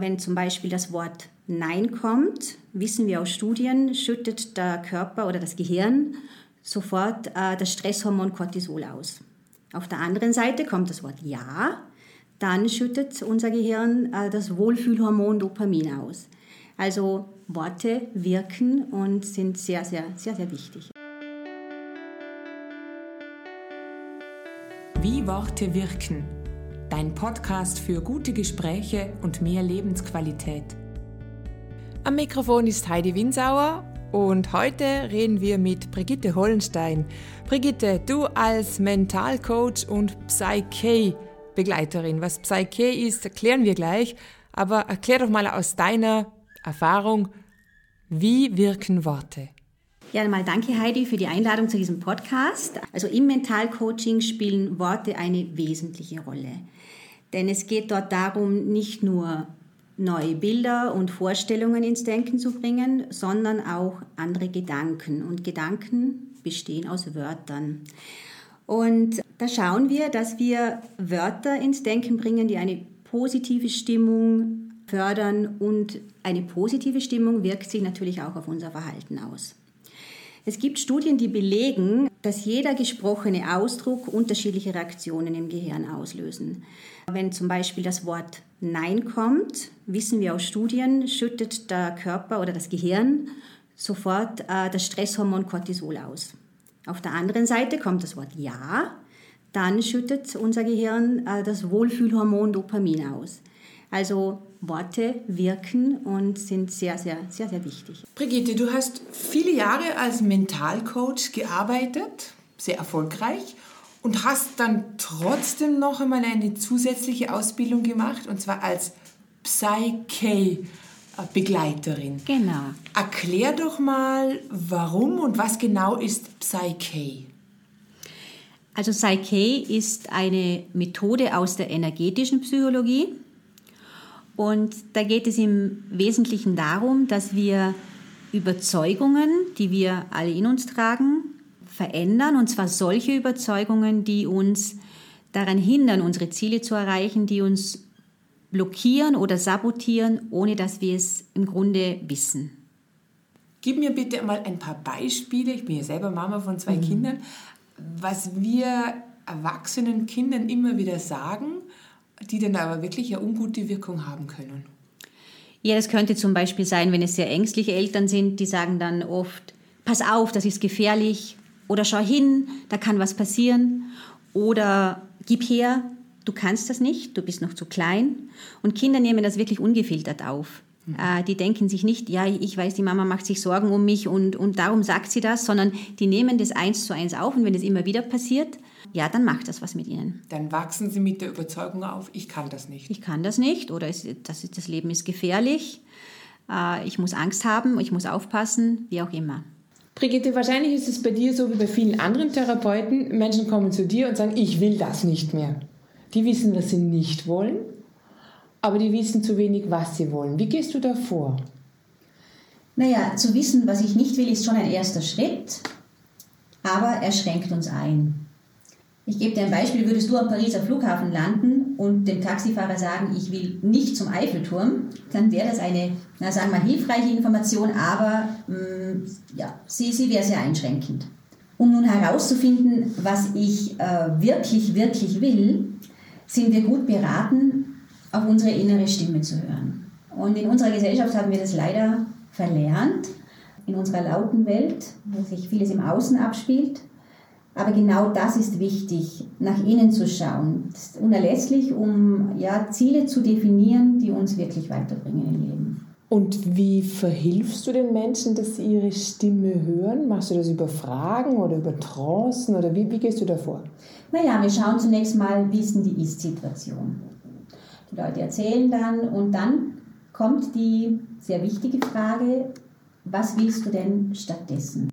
Wenn zum Beispiel das Wort Nein kommt, wissen wir aus Studien, schüttet der Körper oder das Gehirn sofort äh, das Stresshormon Cortisol aus. Auf der anderen Seite kommt das Wort Ja, dann schüttet unser Gehirn äh, das Wohlfühlhormon Dopamin aus. Also Worte wirken und sind sehr, sehr, sehr, sehr wichtig. Wie Worte wirken. Dein Podcast für gute Gespräche und mehr Lebensqualität. Am Mikrofon ist Heidi Winsauer und heute reden wir mit Brigitte Hollenstein. Brigitte, du als Mentalcoach und Psyche-Begleiterin. Was Psyche ist, erklären wir gleich. Aber erklär doch mal aus deiner Erfahrung, wie wirken Worte? Ja, einmal danke Heidi für die Einladung zu diesem Podcast. Also im Mentalcoaching spielen Worte eine wesentliche Rolle. Denn es geht dort darum, nicht nur neue Bilder und Vorstellungen ins Denken zu bringen, sondern auch andere Gedanken. Und Gedanken bestehen aus Wörtern. Und da schauen wir, dass wir Wörter ins Denken bringen, die eine positive Stimmung fördern und eine positive Stimmung wirkt sich natürlich auch auf unser Verhalten aus. Es gibt Studien, die belegen, dass jeder gesprochene Ausdruck unterschiedliche Reaktionen im Gehirn auslösen. Wenn zum Beispiel das Wort Nein kommt, wissen wir aus Studien, schüttet der Körper oder das Gehirn sofort äh, das Stresshormon Cortisol aus. Auf der anderen Seite kommt das Wort Ja, dann schüttet unser Gehirn äh, das Wohlfühlhormon Dopamin aus. Also Worte wirken und sind sehr, sehr, sehr, sehr wichtig. Brigitte, du hast viele Jahre als Mentalcoach gearbeitet, sehr erfolgreich und hast dann trotzdem noch einmal eine zusätzliche Ausbildung gemacht und zwar als Psyche-Begleiterin. Genau. Erklär doch mal, warum und was genau ist Psyche? Also Psyche ist eine Methode aus der energetischen Psychologie und da geht es im Wesentlichen darum, dass wir Überzeugungen, die wir alle in uns tragen, verändern. Und zwar solche Überzeugungen, die uns daran hindern, unsere Ziele zu erreichen, die uns blockieren oder sabotieren, ohne dass wir es im Grunde wissen. Gib mir bitte mal ein paar Beispiele. Ich bin ja selber Mama von zwei mhm. Kindern. Was wir erwachsenen Kindern immer wieder sagen, die dann aber wirklich eine ungute Wirkung haben können. Ja, das könnte zum Beispiel sein, wenn es sehr ängstliche Eltern sind, die sagen dann oft, pass auf, das ist gefährlich oder schau hin, da kann was passieren oder gib her, du kannst das nicht, du bist noch zu klein. Und Kinder nehmen das wirklich ungefiltert auf. Mhm. Äh, die denken sich nicht, ja, ich weiß, die Mama macht sich Sorgen um mich und, und darum sagt sie das, sondern die nehmen das eins zu eins auf und wenn es immer wieder passiert, ja, dann macht das was mit ihnen. Dann wachsen sie mit der Überzeugung auf, ich kann das nicht. Ich kann das nicht oder es, das, das Leben ist gefährlich, äh, ich muss Angst haben, ich muss aufpassen, wie auch immer. Brigitte, wahrscheinlich ist es bei dir so wie bei vielen anderen Therapeuten. Menschen kommen zu dir und sagen, ich will das nicht mehr. Die wissen, was sie nicht wollen, aber die wissen zu wenig, was sie wollen. Wie gehst du da vor? Naja, zu wissen, was ich nicht will, ist schon ein erster Schritt, aber er schränkt uns ein. Ich gebe dir ein Beispiel, würdest du am Pariser Flughafen landen und dem Taxifahrer sagen, ich will nicht zum Eiffelturm, dann wäre das eine, na, sagen wir mal, hilfreiche Information, aber mh, mm, ja, sie, sie wäre sehr einschränkend. Um nun herauszufinden, was ich äh, wirklich, wirklich will, sind wir gut beraten, auf unsere innere Stimme zu hören. Und in unserer Gesellschaft haben wir das leider verlernt, in unserer lauten Welt, wo sich vieles im Außen abspielt, aber genau das ist wichtig, nach innen zu schauen. Das ist unerlässlich, um ja, Ziele zu definieren, die uns wirklich weiterbringen im Leben. Und wie verhilfst du den Menschen, dass sie ihre Stimme hören? Machst du das über Fragen oder über Trancen oder wie, wie gehst du davor? Naja, wir schauen zunächst mal, wie ist denn die Ist-Situation. Die Leute erzählen dann und dann kommt die sehr wichtige Frage, was willst du denn stattdessen?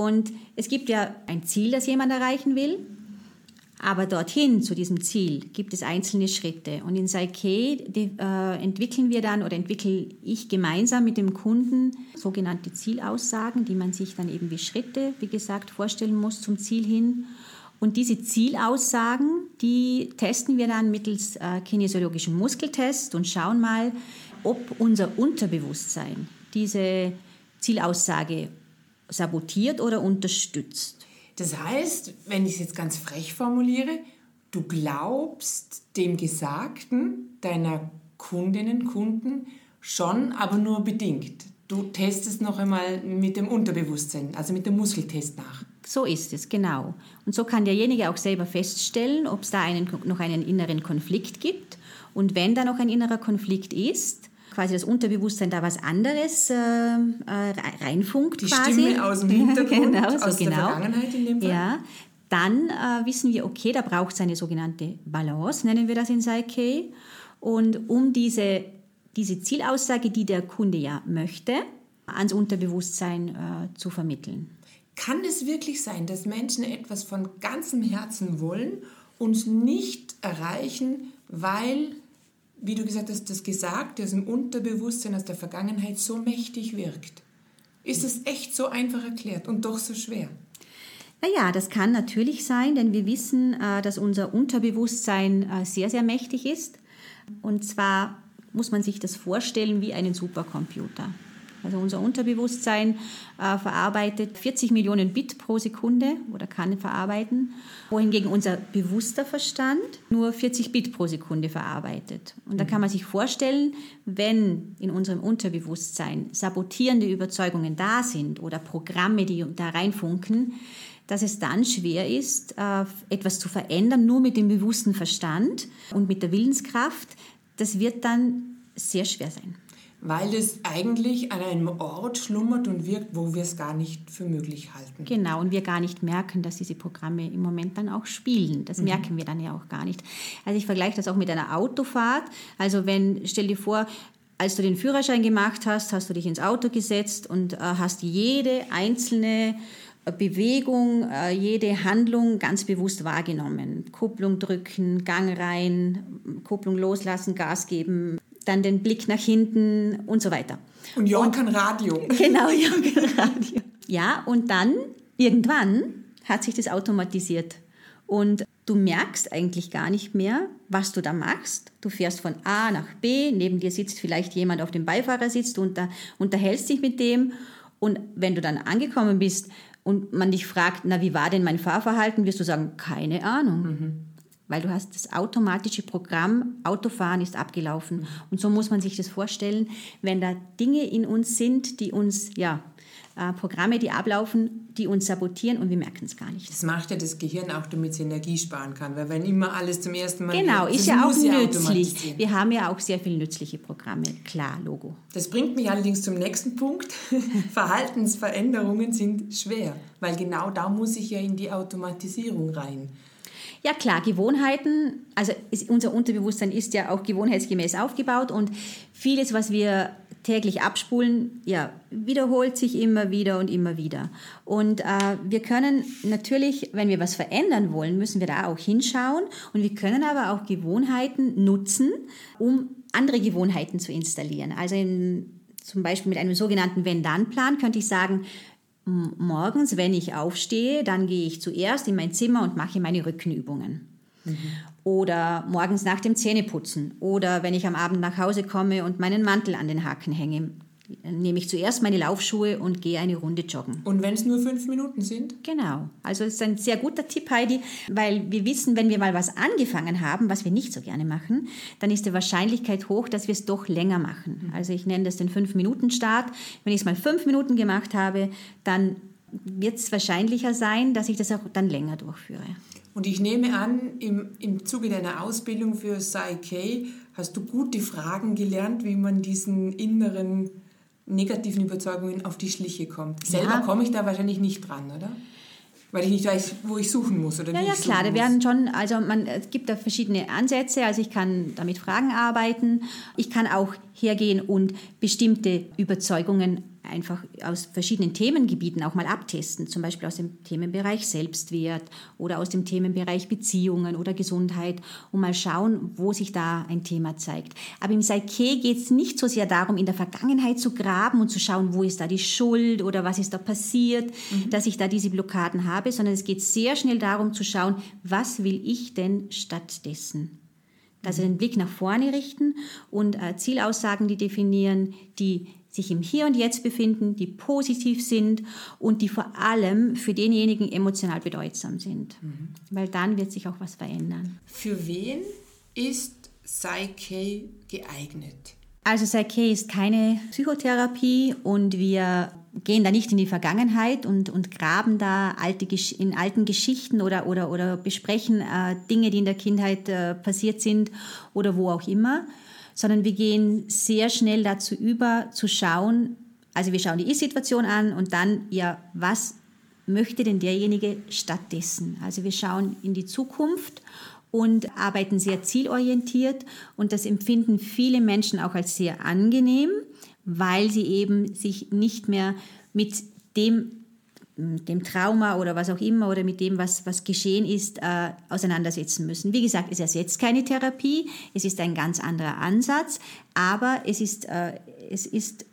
Und es gibt ja ein Ziel, das jemand erreichen will, aber dorthin, zu diesem Ziel, gibt es einzelne Schritte. Und in Psyche äh, entwickeln wir dann oder entwickle ich gemeinsam mit dem Kunden sogenannte Zielaussagen, die man sich dann eben wie Schritte, wie gesagt, vorstellen muss zum Ziel hin. Und diese Zielaussagen, die testen wir dann mittels äh, kinesiologischem Muskeltest und schauen mal, ob unser Unterbewusstsein diese Zielaussage sabotiert oder unterstützt. Das heißt, wenn ich es jetzt ganz frech formuliere, du glaubst dem Gesagten deiner Kundinnen, Kunden schon, aber nur bedingt. Du testest noch einmal mit dem Unterbewusstsein, also mit dem Muskeltest nach. So ist es, genau. Und so kann derjenige auch selber feststellen, ob es da einen, noch einen inneren Konflikt gibt. Und wenn da noch ein innerer Konflikt ist, quasi das Unterbewusstsein da was anderes äh, äh reinfunkt. Die quasi. Stimme aus dem Hintergrund, genau, so aus genau. der Vergangenheit in dem Fall. Ja, dann äh, wissen wir, okay, da braucht es eine sogenannte Balance, nennen wir das in Psyche. Und um diese diese Zielaussage, die der Kunde ja möchte, ans Unterbewusstsein äh, zu vermitteln. Kann es wirklich sein, dass Menschen etwas von ganzem Herzen wollen und nicht erreichen, weil, wie du gesagt hast, das Gesagte aus dem Unterbewusstsein, aus der Vergangenheit so mächtig wirkt? Ist es echt so einfach erklärt und doch so schwer? Naja, das kann natürlich sein, denn wir wissen, äh, dass unser Unterbewusstsein äh, sehr, sehr mächtig ist. Und zwar muss man sich das vorstellen wie einen Supercomputer. Also unser Unterbewusstsein äh, verarbeitet 40 Millionen Bit pro Sekunde oder kann verarbeiten, wohingegen unser bewusster Verstand nur 40 Bit pro Sekunde verarbeitet. Und da kann man sich vorstellen, wenn in unserem Unterbewusstsein sabotierende Überzeugungen da sind oder Programme, die da reinfunken, dass es dann schwer ist, äh, etwas zu verändern, nur mit dem bewussten Verstand und mit der Willenskraft, das wird dann sehr schwer sein. Weil es eigentlich an einem Ort schlummert und wirkt, wo wir es gar nicht für möglich halten. Genau, und wir gar nicht merken, dass diese Programme im Moment dann auch spielen. Das mhm. merken wir dann ja auch gar nicht. Also ich vergleiche das auch mit einer Autofahrt. Also wenn, stell dir vor, als du den Führerschein gemacht hast, hast du dich ins Auto gesetzt und äh, hast jede einzelne Bewegung, äh, jede Handlung ganz bewusst wahrgenommen. Kupplung drücken, Gang rein, Kupplung loslassen, Gas geben, dann den Blick nach hinten und so weiter. Und Jörg kann Radio. Genau, Jörg kann Radio. Ja, und dann irgendwann hat sich das automatisiert. Und du merkst eigentlich gar nicht mehr, was du da machst. Du fährst von A nach B, neben dir sitzt vielleicht jemand auf dem Beifahrersitz, du unter, unterhältst dich mit dem. Und wenn du dann angekommen bist, und man dich fragt, na, wie war denn mein Fahrverhalten, wirst du sagen, keine Ahnung. Mhm. Weil du hast das automatische Programm, Autofahren ist abgelaufen. Mhm. Und so muss man sich das vorstellen, wenn da Dinge in uns sind, die uns, ja, äh, Programme, die ablaufen, die uns sabotieren und wir merken es gar nicht. Das macht ja das Gehirn auch, damit es Energie sparen kann, weil wenn immer alles zum ersten Mal genau wird, ist ja auch nützlich. Wir haben ja auch sehr viele nützliche Programme, klar, Logo. Das bringt mich allerdings zum nächsten Punkt. Verhaltensveränderungen sind schwer, weil genau da muss ich ja in die Automatisierung rein. Ja klar, Gewohnheiten, also ist, unser Unterbewusstsein ist ja auch gewohnheitsgemäß aufgebaut und vieles, was wir täglich abspulen, ja, wiederholt sich immer wieder und immer wieder. Und äh, wir können natürlich, wenn wir was verändern wollen, müssen wir da auch hinschauen und wir können aber auch Gewohnheiten nutzen, um andere Gewohnheiten zu installieren. Also in, zum Beispiel mit einem sogenannten Wenn-Dann-Plan könnte ich sagen, morgens, wenn ich aufstehe, dann gehe ich zuerst in mein Zimmer und mache meine Rückenübungen. Mhm. Oder morgens nach dem Zähneputzen. Oder wenn ich am Abend nach Hause komme und meinen Mantel an den Haken hänge, nehme ich zuerst meine Laufschuhe und gehe eine Runde joggen. Und wenn es nur fünf Minuten sind? Genau. Also es ist ein sehr guter Tipp, Heidi, weil wir wissen, wenn wir mal was angefangen haben, was wir nicht so gerne machen, dann ist die Wahrscheinlichkeit hoch, dass wir es doch länger machen. Mhm. Also ich nenne das den Fünf-Minuten-Start. Wenn ich es mal fünf Minuten gemacht habe, dann wird es wahrscheinlicher sein, dass ich das auch dann länger durchführe. Und ich nehme an, im, im Zuge deiner Ausbildung für Psyche hast du gute Fragen gelernt, wie man diesen inneren negativen Überzeugungen auf die Schliche kommt. Selber ja. komme ich da wahrscheinlich nicht dran, oder? Weil ich nicht weiß, wo ich suchen muss oder Ja, ja, klar, da werden schon, also man, es gibt da verschiedene Ansätze, also ich kann da mit Fragen arbeiten, ich kann auch hergehen und bestimmte Überzeugungen einfach aus verschiedenen Themengebieten auch mal abtesten, zum Beispiel aus dem Themenbereich Selbstwert oder aus dem Themenbereich Beziehungen oder Gesundheit und mal schauen, wo sich da ein Thema zeigt. Aber im Psyche geht es nicht so sehr darum, in der Vergangenheit zu graben und zu schauen, wo ist da die Schuld oder was ist da passiert, mhm. dass ich da diese Blockaden habe, sondern es geht sehr schnell darum zu schauen, was will ich denn stattdessen? Also den Blick nach vorne richten und äh, Zielaussagen, die definieren, die sich im Hier und Jetzt befinden, die positiv sind und die vor allem für denjenigen emotional bedeutsam sind. Mhm. Weil dann wird sich auch was verändern. Für wen ist Psyche geeignet? Also Psyche ist keine Psychotherapie und wir gehen da nicht in die Vergangenheit und, und graben da alte, in alten Geschichten oder, oder, oder besprechen äh, Dinge, die in der Kindheit äh, passiert sind oder wo auch immer, sondern wir gehen sehr schnell dazu über, zu schauen, also wir schauen die Ist-Situation an und dann, ja, was möchte denn derjenige stattdessen? Also wir schauen in die Zukunft und arbeiten sehr zielorientiert und das empfinden viele Menschen auch als sehr angenehm, weil sie eben sich nicht mehr mit dem dem Trauma oder was auch immer oder mit dem, was, was geschehen ist, äh, auseinandersetzen müssen. Wie gesagt, es ersetzt keine Therapie, es ist ein ganz anderer Ansatz, aber es ist, äh, es ist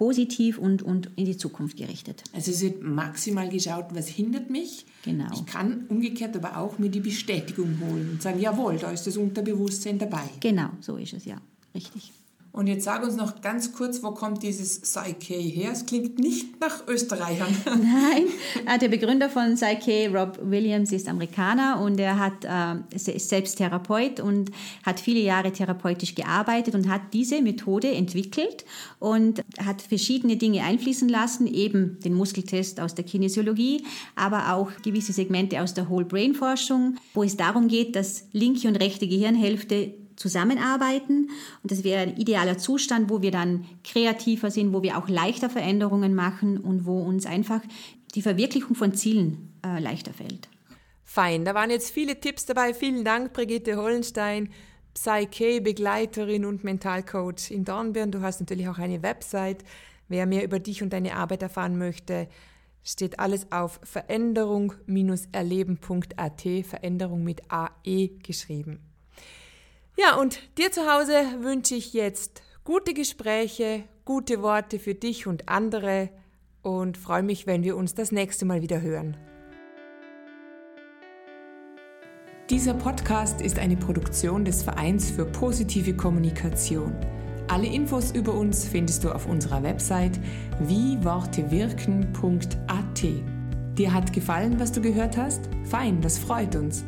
positiv und, und in die Zukunft gerichtet. Also es wird maximal geschaut, was hindert mich. Genau. Ich kann umgekehrt aber auch mir die Bestätigung holen und sagen, jawohl, da ist das Unterbewusstsein dabei. Genau, so ist es, ja. Richtig. Und jetzt sag uns noch ganz kurz, wo kommt dieses Psyche her? Es klingt nicht nach Österreichern. Nein, äh, der Begründer von Psyche, Rob Williams, ist Amerikaner und er hat, äh, ist selbst Therapeut und hat viele Jahre therapeutisch gearbeitet und hat diese Methode entwickelt und hat verschiedene Dinge einfließen lassen, eben den Muskeltest aus der Kinesiologie, aber auch gewisse Segmente aus der Whole Brain Forschung, wo es darum geht, dass linke und rechte Gehirnhälfte zusammenarbeiten. Und das wäre ein idealer Zustand, wo wir dann kreativer sind, wo wir auch leichter Veränderungen machen und wo uns einfach die Verwirklichung von Zielen äh, leichter fällt. Fein, da waren jetzt viele Tipps dabei. Vielen Dank, Brigitte Hollenstein, Psyche, Begleiterin und Mentalcoach in Dornbirn. Du hast natürlich auch eine Website. Wer mehr über dich und deine Arbeit erfahren möchte, steht alles auf veränderung-erleben.at, Veränderung mit AE geschrieben. Ja, und dir zu Hause wünsche ich jetzt gute Gespräche, gute Worte für dich und andere und freue mich, wenn wir uns das nächste Mal wieder hören. Dieser Podcast ist eine Produktion des Vereins für positive Kommunikation. Alle Infos über uns findest du auf unserer Website wiewortewirken.at. Dir hat gefallen, was du gehört hast? Fein, das freut uns.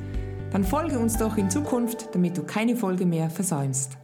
Dann folge uns doch in Zukunft, damit du keine Folge mehr versäumst.